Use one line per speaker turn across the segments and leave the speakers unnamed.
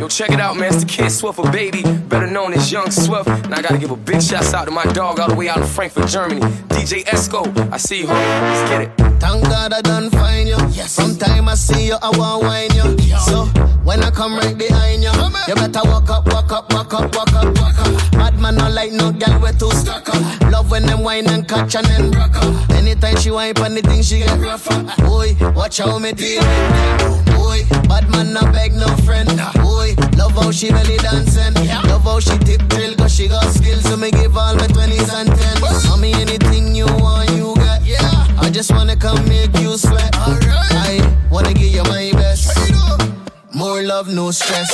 Yo, check it out, man. It's the kid Swift, a baby, better known as Young Swift. And I gotta give a big shout out to my dog all the way out in Frankfurt, Germany. DJ Esco, I see you, homie. Let's get it.
Thank God I done find you. Yes. From time I see you, I want wine you. So when I come right behind you, you better walk up, walk up, walk up, walk up, walk up. Bad man not like no girl we too stuck up. Love when them wine and catch and then rock up. Anytime she whine on the thing, she get rougher. Boy, watch how me deal with Boy, bad man not beg no friend. Boy, love how she belly dancing. Love how she tip drill, cause she got skills. So me give all my 20s and 10s. Mommy, anything you want, you got. Yeah. I just wanna come make you sweat. Alright. I wanna give you my best. More love, no stress.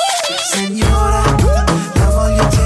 Senora, love how you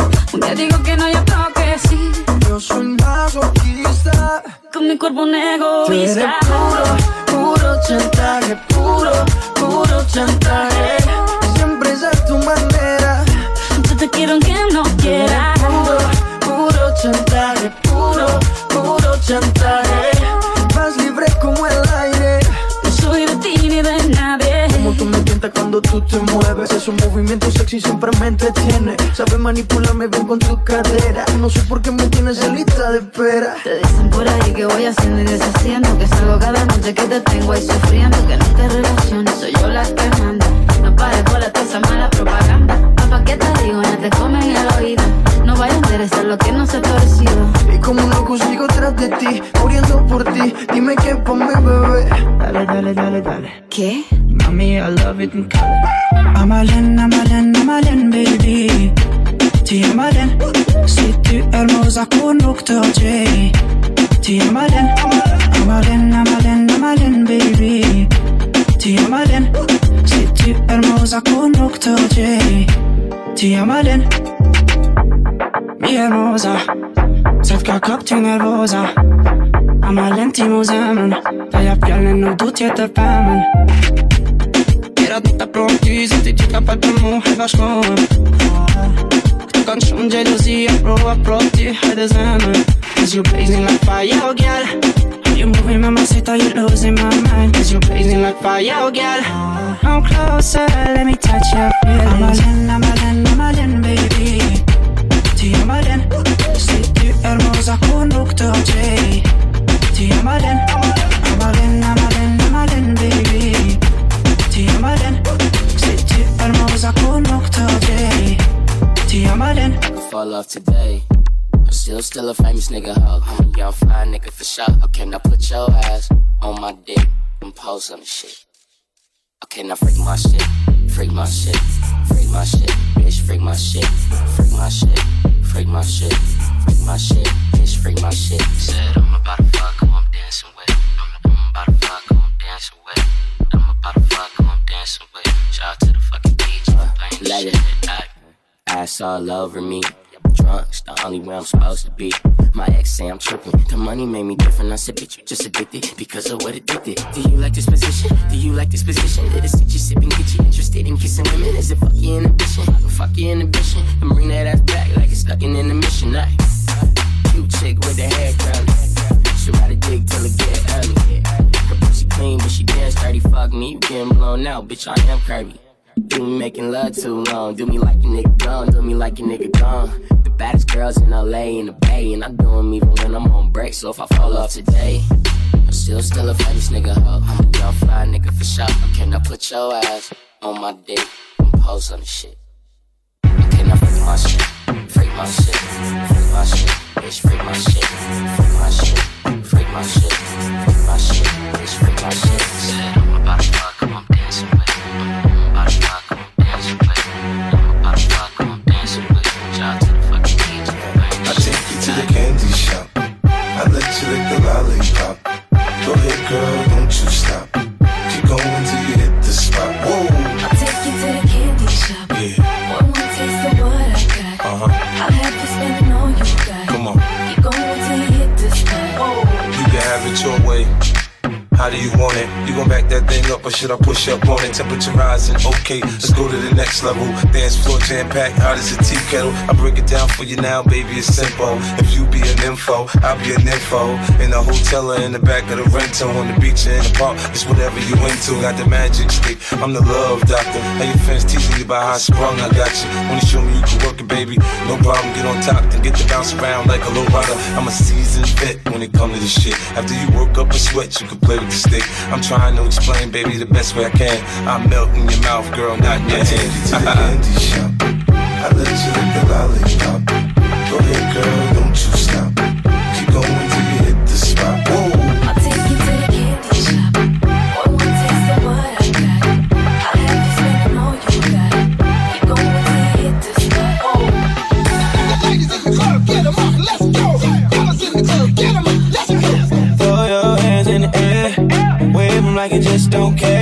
Día digo que no, y otro que sí.
Yo soy masoquista
Con mi cuerpo un
Tú
egoísta.
puro, puro chantaje Puro, puro chantaje Siempre es a tu manera
Yo te quiero aunque no quieras.
Puro, puro chantaje, puro, puro chantaje. Cuando tú te mueves. Esos movimientos sexy siempre me entretiene. Sabes manipularme bien con tu cadera. No sé por qué me tienes en lista de espera.
Te dicen por ahí que voy haciendo y deshaciendo Que salgo cada noche que te tengo ahí sufriendo Que no te relaciones, soy yo la que manda No pares por toda esa mala propaganda Papá, ¿qué te digo? No te comen el oído No vaya a interesar lo que no se ha torcido
Y como un loco sigo tras de ti, muriendo por ti. Dime qué pa' mi bebé. Dale, dale, dale, dale.
¿Qué?
Mami, I love it in color.
Amalén, Amalén, Amalén, baby. Ti Amalén, si tu hermosa conducto J. Ti Amalén, Amalén, Amalén, Amalén, baby. Ti Amalén, si tu hermosa conducto J. tu es malin Mi Sot ka kap ty nervoza. A malin ti mu zemën Doja pjallin nuk du tjetër pëmën Tjerat nuk ta pronë ty Zëti ti ka falë për mu hajt bashkohen. Këtu kanë shumë gjelozi A pro, a pro ti hajde zemën Cause you blazing like fire, oh girl You moving mamacita, you losing my mind Cause you blazing like fire, oh girl. Come closer, let me touch your feelings. Amalén, Amalén, Amalén, baby. Ti Amalén Si tu hermosa conducto J. Ti Amalén Amalén, Amalén, Amalén, baby. Ti Amalén Si tu hermosa conducto J. Ti Amalén
fall off today. I'm still, still a famous nigga hoe. I'm a young fly nigga for sure. Okay, now put your ass on my dick and pose on the shit. Okay, now freak my shit, freak my shit, freak my shit, bitch, freak my shit, freak my shit, freak my shit, freak my shit, bitch, freak my shit. Said I'm about to fuck who I'm dancing with. I'm, I'm about to fuck who I'm dancing with. I'm about to fuck who I'm dancing with. Shout out to the fucking DJ uh, playing the shit. Ass all over me. Drunk's the only way I'm supposed to be. My ex say I'm tripping. The money made me different. I said, bitch, you just addicted because of what it did. Do you like this position? Do you like this position? Did it sit you sipping? Get you interested in kissing women? Is it fuck your inhibition? Fuck your inhibition. And bring that ass back like it's stuck in intermission. Night. Cute chick with the hair curly. She ride a dick till it get early. Her pussy clean, but she dance dirty. Fuck me, you getting blown out, bitch. I am Kirby. Do me making love too long. Do me like a nigga gone. Do me like a nigga gone. The baddest girls in LA in the Bay, and I do 'em even when I'm on break. So if I fall off today, I'm still still a famous nigga hoe. I'm a young fly nigga for sure. Okay, now put your ass on my dick and pose on the shit. Okay, now freak my shit, freak my shit, freak my shit, bitch, freak my shit, freak my shit, freak my shit, freak my shit, bitch, freak my shit. Said I'm about to fuck I'm dancing with.
How do you want it? You gon' back that thing up or should I push up on it? Temperature rising, okay, let's go to the next level. Dance floor jam packed, hot as a tea kettle. I break it down for you now, baby, it's simple. If you be an info, I'll be an info. In the hotel or in the back of the rental, on the beach or in the park, it's whatever you into. Got the magic stick, I'm the love doctor. How your fans teasing you about how I sprung, I got you. Wanna show me you can work it, baby? No problem, get on top, then get to bounce around like a low rider. I'm a seasoned vet when it comes to this shit. After you work up a sweat, you can play with the stick. I'm trying to explain, baby, the best way I can. I'm melting your mouth, girl, not your hand. Take you to the candy shop. I let you lick the lollipop. Go ahead, girl, don't you stop.
Just don't care.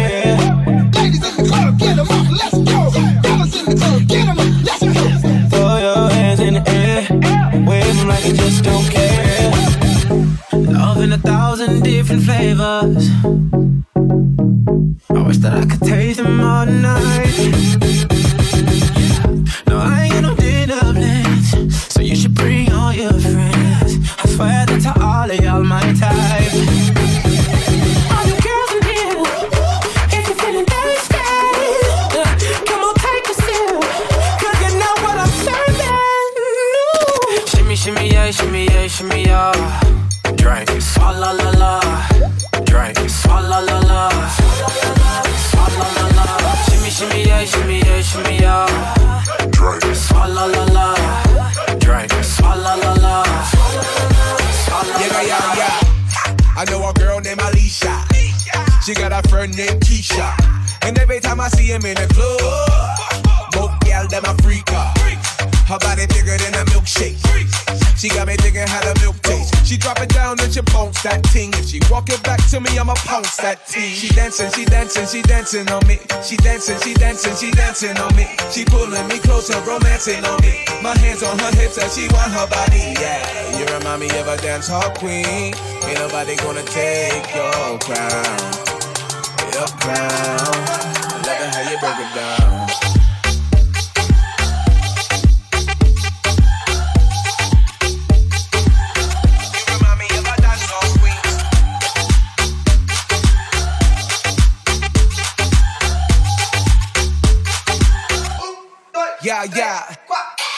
She got a friend named Keisha. And every time I see him in the club, both gal them a freaker. Her body bigger than a milkshake. She got me thinking how the milk tastes. She drop it down and she bounce that ting. If she walk it back to me, I'ma pounce that ting. She dancing, she dancing, she dancing on me. She dancing, she dancing, she dancing on me. She pulling me closer, romancing on me. My hands on her hips as she want her body. Yeah, you remind me of a dance hall queen. Ain't nobody gonna take your crown. Your crown. I love it how you break it down. You remind me of a dance hall queen. Yeah, yeah.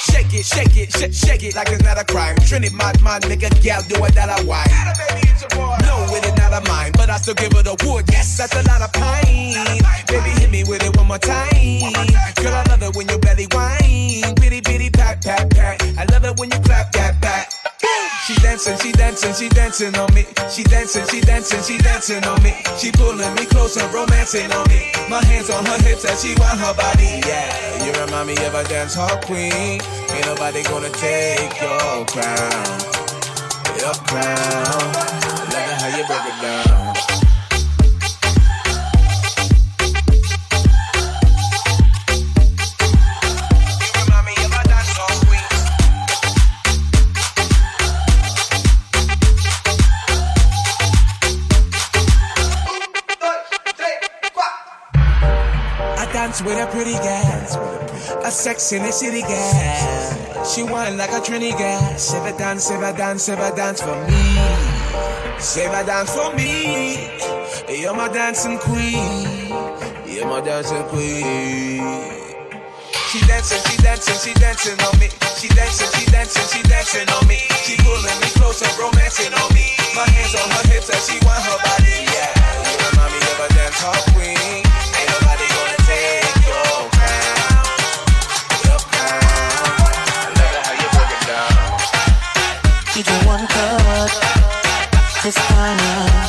Shake it, shake it, shake, shake it like it's not a crime. Trinity, my, my nigga, gal, do it that I. No, it is not a mine, but I still give it a wood. That's a lot of pain. Baby, hit me with it one more time. Girl, I love it when your belly whine. Bitty, bitty, pat, pat, pat. I love it when you clap that back. She dancing, she dancing, she dancing on me. She dancing, she dancing, she dancing on me. She pulling me closer, romancing on me. My hands on her hips as she want her body. Yeah, you remind me of a dance hall queen. Ain't nobody gonna take your crown. Your crown. Love how you break it down. Dance with a pretty girl, a sex in the city girl. She whine like a Trini girl. Save a dance, save a dance, save a dance for me. Save a dance for me. You're my dancing queen. You're my dancing queen. She dancing, she dancing, she dancing on me. She dancing, she dancing, she dancing on me. She pulling me closer, romancing on me. My hands on her hips as she want her body. Yeah, you remind me of a dance hall queen. You
do one cut, it's kinda uh,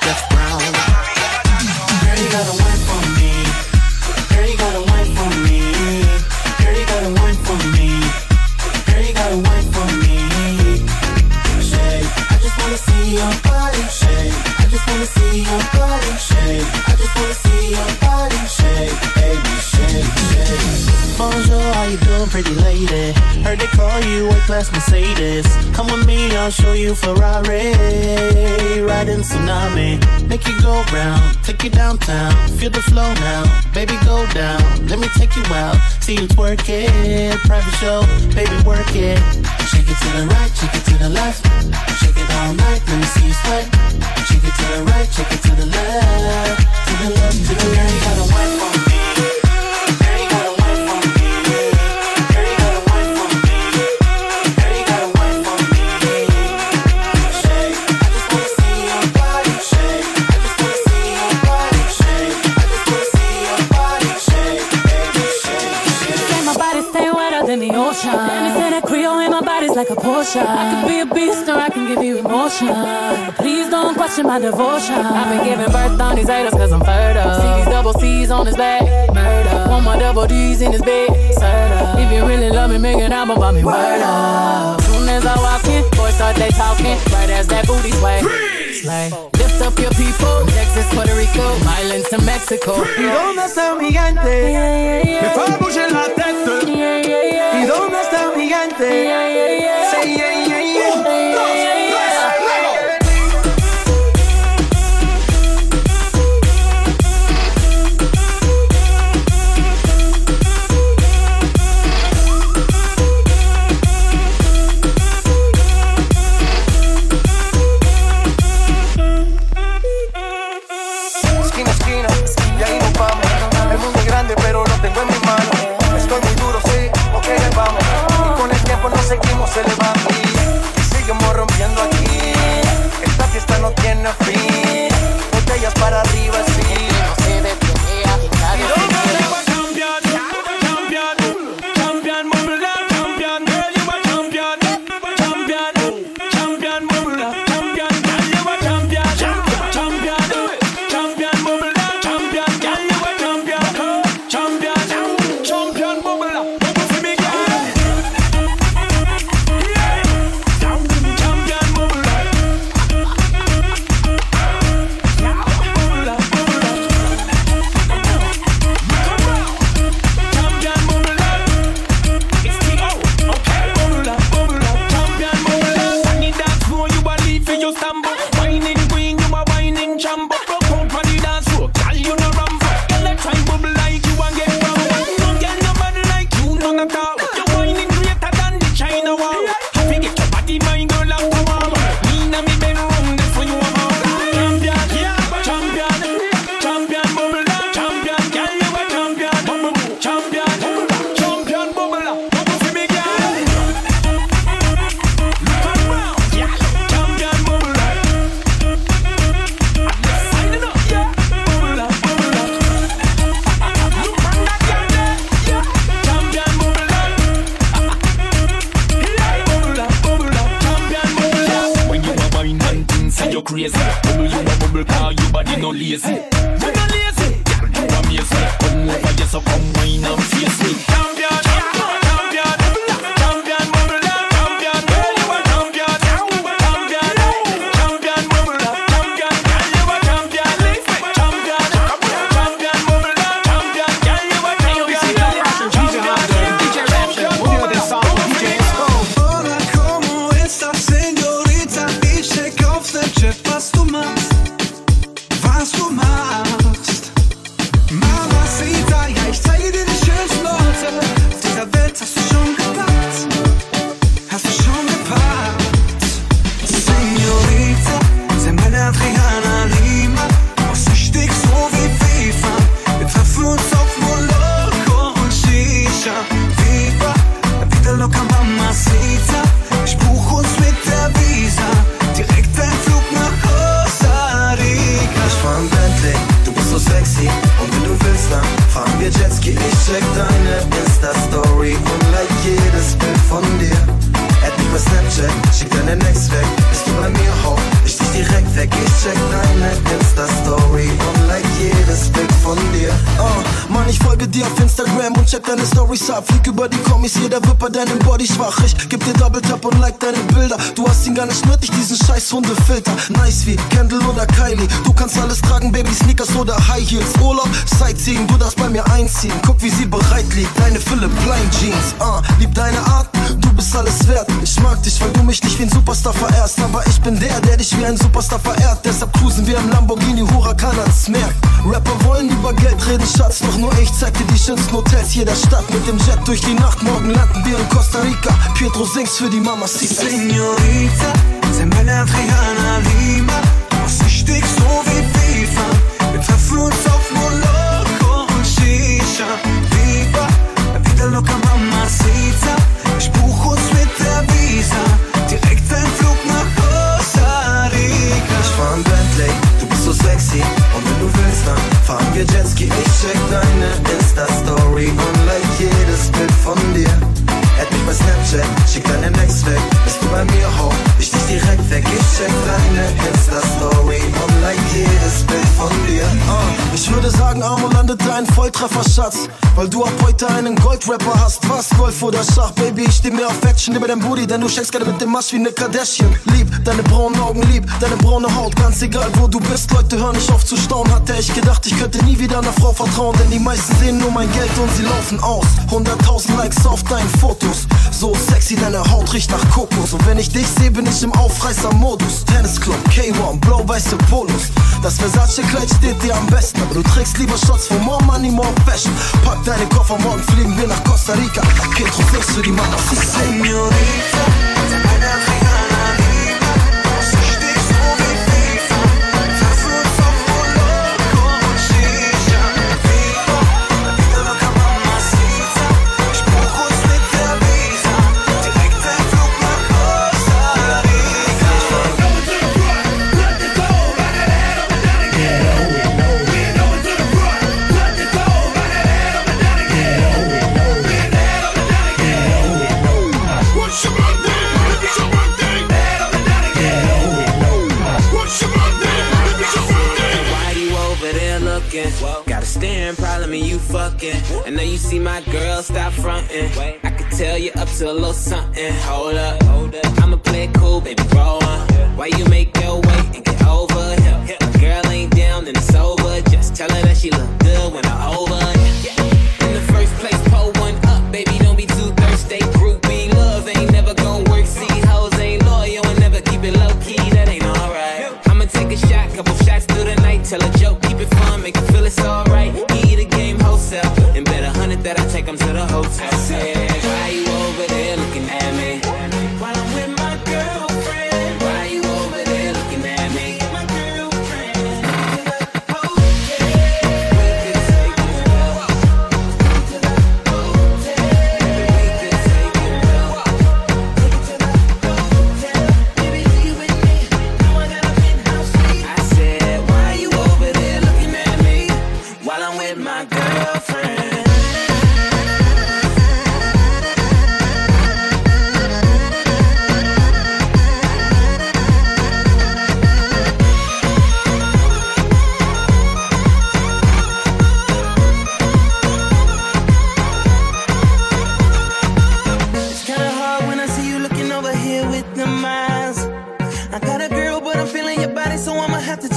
Jeff Brown. Girl, you gotta pretty lady? Heard they call you a class Mercedes. Come with me, I'll show you Ferrari. Riding tsunami, make you go round, take you downtown. Feel the flow now, baby, go down. Let me take you out, see you twerk it. Private show, baby, work it. Shake it to the right, shake it to the left. Shake it all night, let me see you sweat. Shake it to the right, shake it to the left. To the left, to the left. You gotta wine
like. I can be a beast or I can give you emotion. Please don't question my devotion. I've been giving birth on these haters cause I'm fertile. See these double C's on his back. Murder. Want my double D's in his bed. Serta. If you really love me, make an album about me. Word up. Soon as I walk in, boys start they talking. Right as that booty sway. Slay. Lift up your people. Texas, Puerto Rico, islands to Mexico.
¿Y dónde está mi gigante? Me fue a bouger la tête. You
crazy. Bubble you a bubble car, you body no lazy. You no lazy, you amaze me Come over here so come wine and face me
champion,
check
deine Insta-Story Und like jedes Bild von dir. Add mich bei Snapchat, schick deine Next weg. Bist du bei mir, ho, ich dich direkt weg. Ich check deine Insta-Story Und von Oh, Mann, ich folge dir auf Instagram Und check deine Stories ab. Flieg über die Kommis, jeder wird bei deinem Body schwach. Ich geb dir Double Tap und like deine Bilder. Du hast ihn gar nicht nötig, diesen scheiß Hundefilter. Nice wie Kendall oder Kylie. Du kannst alles tragen, Baby, Sneakers oder High Heels. Urlaub, Sightseeing, du darfst bei mir einziehen. Guck, wie sie bereit liegt, deine Fülle Blind Jeans. Uh, Lieb deine Art, bist alles wert. Ich mag dich, weil du mich nicht wie ein Superstar verehrst. Aber ich bin der, der dich wie ein Superstar verehrt. Deshalb cruisen wir im Lamborghini Huracan ans Meer. Rapper wollen über Geld reden, Schatz. Doch nur ich zeig dir die schönsten Hotels jeder Stadt. Mit dem Jet durch die Nacht, morgen landen wir in Costa Rica. Pietro singst für die Mama
Señorita, sei meine Adriana Lima. Du machst richtig so wie
Snapchat, schick deine Next weg. Bist du bei mir hoch, ich dich direkt weg. Ich check deine Insta-Story und like jedes Bild von dir. Ah, Ich würde sagen, Armo landet dein Volltreffer, Schatz. Weil du ab heute einen Goldrapper hast. Was, Golf oder Schach, Baby? Ich steh mir auf Action über dein Booty, denn du schenkst gerade mit dem Masch wie ne Kardashian. Lieb deine braunen Augen, lieb deine braune Haut. Ganz egal, wo du bist, Leute hören nicht auf zu staunen. Hatte ich gedacht, ich könnte nie wieder einer Frau vertrauen, denn die meisten sehen nur mein Geld und sie laufen aus. 100.000 Likes auf deinen Fotos. So sexy, deine Haut riecht nach Kokos. Und wenn ich dich sehe, bin ich im Aufreißer-Modus. Tennisclub, K1, blau-weiße Polos. Das Versace-Kleid steht dir am besten, aber du trägst lieber Shots for more money, more fashion. Pack deine Koffer, morgen fliegen wir nach Costa Rica. Pietro singst für die Mama.
Señorita,
to a little something. Hold up,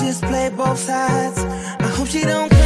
Just
play both sides. I hope she don't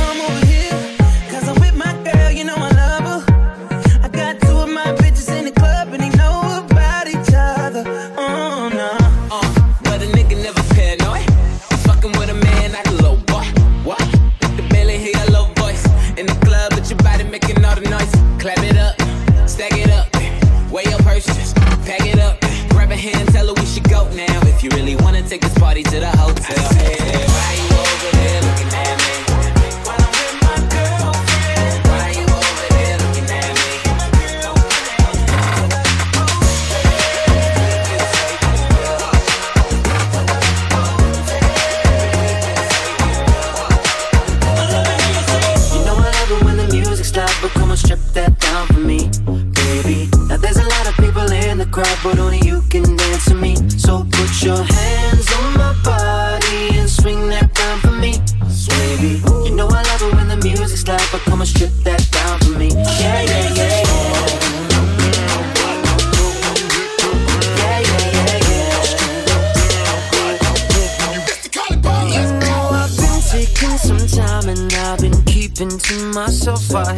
You know I love
it
when the music's loud, but come and strip that down for me. Yeah, yeah, yeah.
Some time and I've been keeping to
myself. I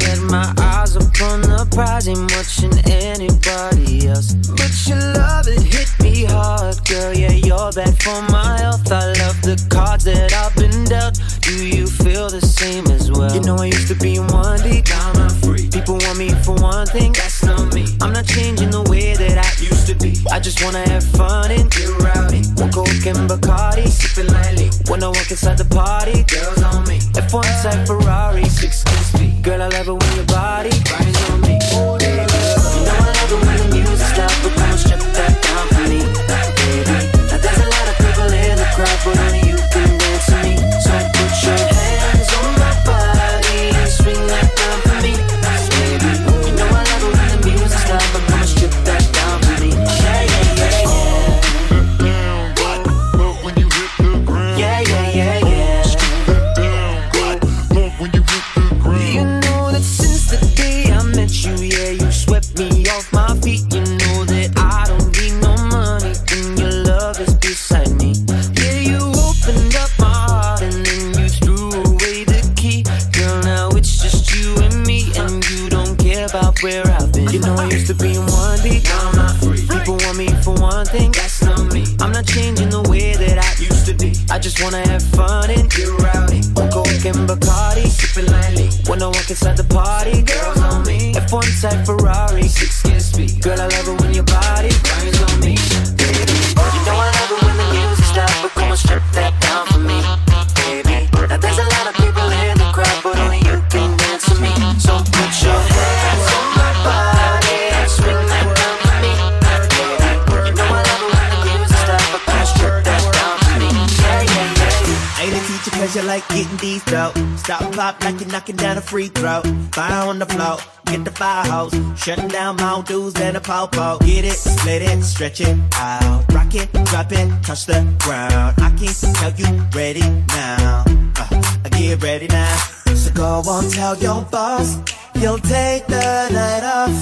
like getting these dope. Stop pop like you're knocking down a free throw. Fire on the floor, get the fire hose. Shutting down Mount Dews and a popo. Get it, split it, stretch it out. Rock it, drop it, touch the ground. I can tell you ready now. Uh, I get ready now. So go on, tell your boss. You'll take the night off.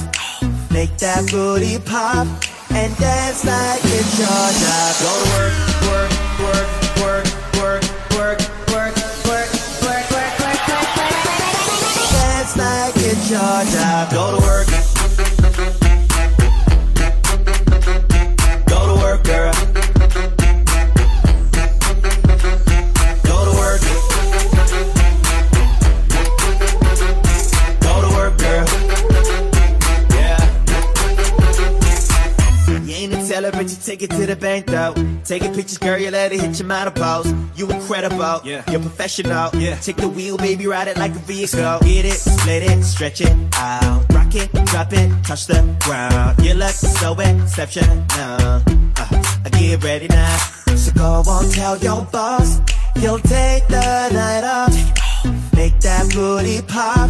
Make that booty pop and dance like it's your job. Go to work, work, work Go to work. Tell her, bitch, take it to the bank, though. Take a picture, girl, you let it hit your model pose. You incredible, yeah. you're professional. Yeah. Take the wheel, baby, ride it like a vehicle. Get it, split it, stretch it out. Rock it, drop it, touch the ground. You look so exceptional. Uh, I get ready now. So go on, tell your boss. You'll take the night off. Make that booty pop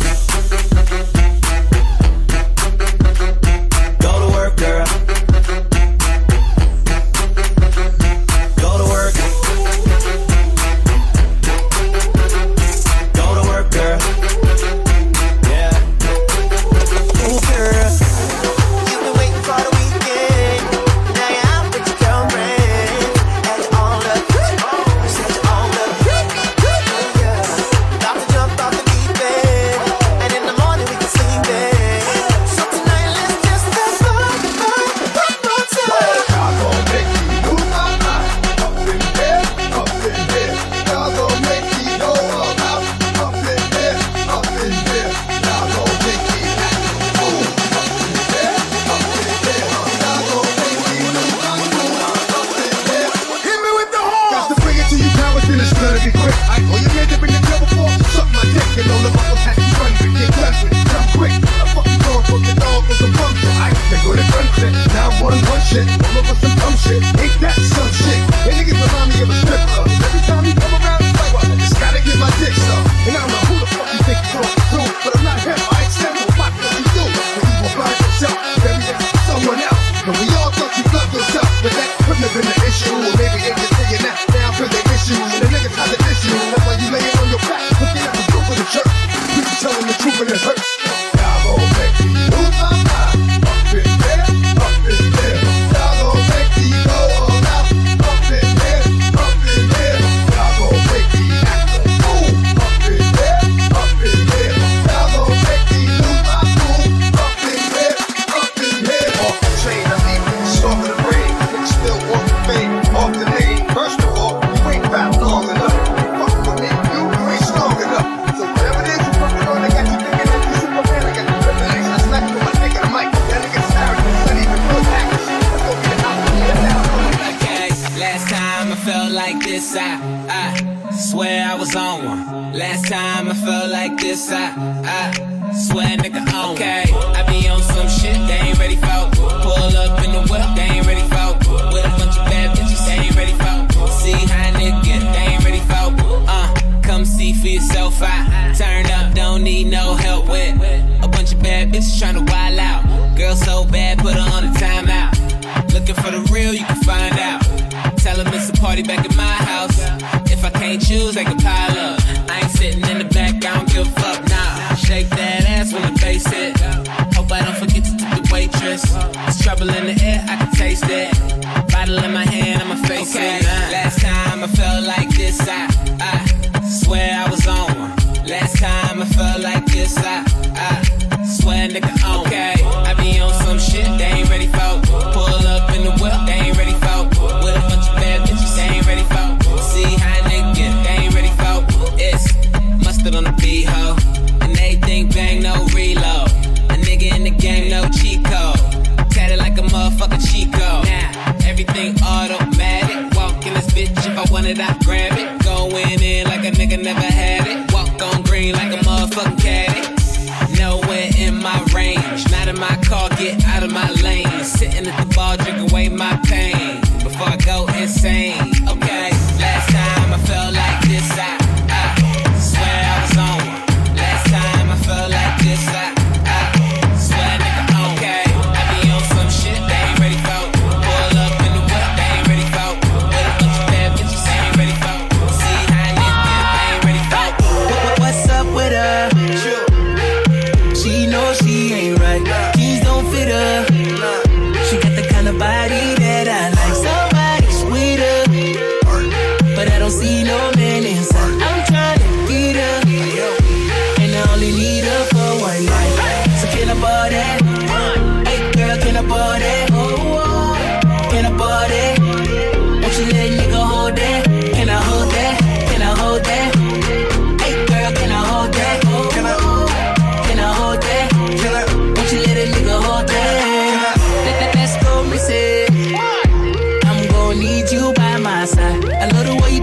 bad, put her on a timeout. Looking for the real, you can find out. Tell them it's a party back at my house. If I can't choose, I can pile up. I ain't sitting in the back, I don't give a fuck, nah. Shake that ass when the bass hit. Hope I don't forget to tip the waitress. It's trouble in the air, I can taste it. Bottle in my hand, I'ma face okay. it. Last time I felt like this, I away my pain before I go insane.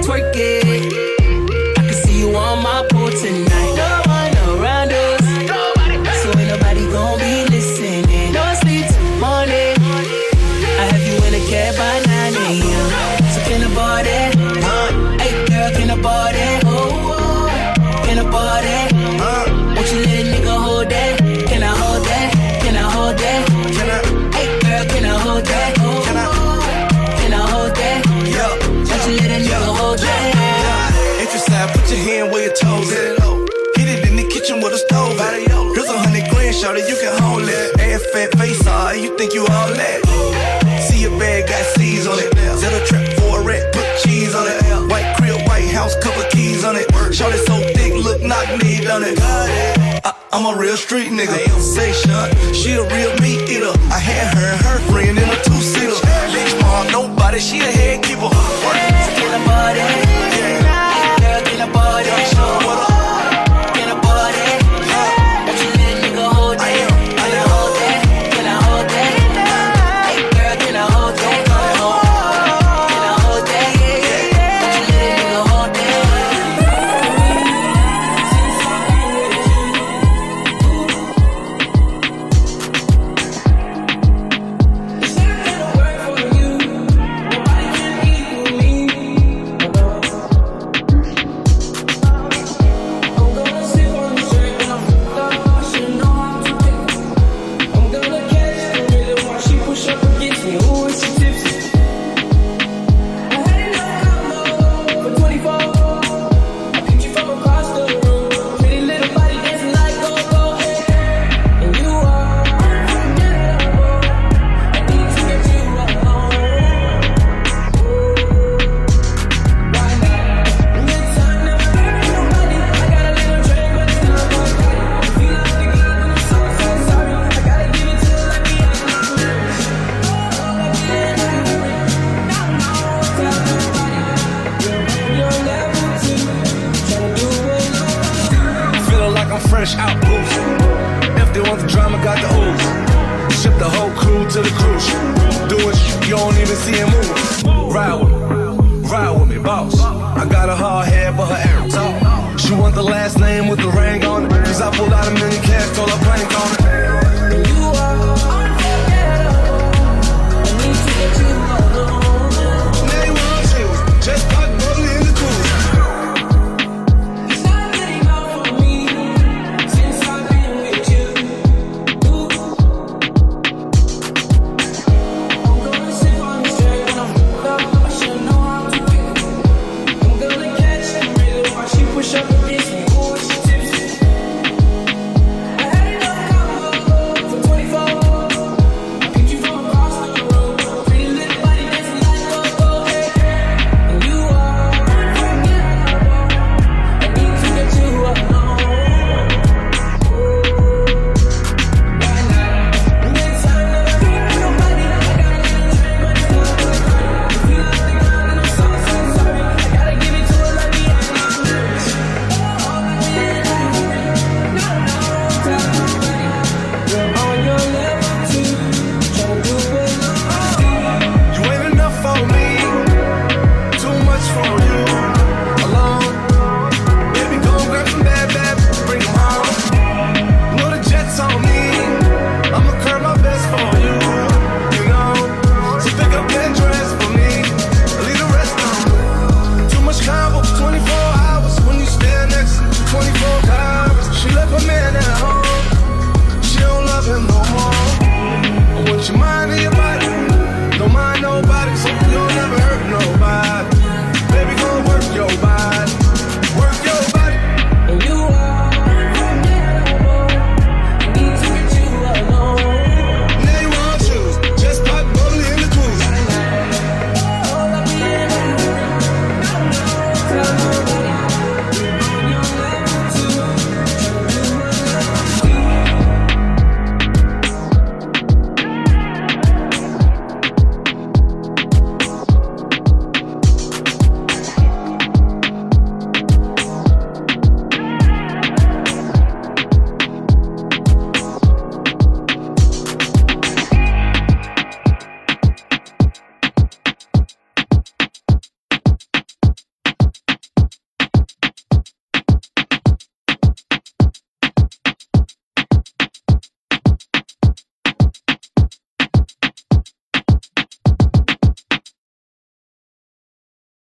twerk it.
Shorty so thick, look knock me done it. I, am a real street nigga. Say Station, she a real meat eater. I had her and her friend in a two seater. Bitch, mom, nobody, she a head keeper.
Work, get a body, yeah. Girl, get a
body.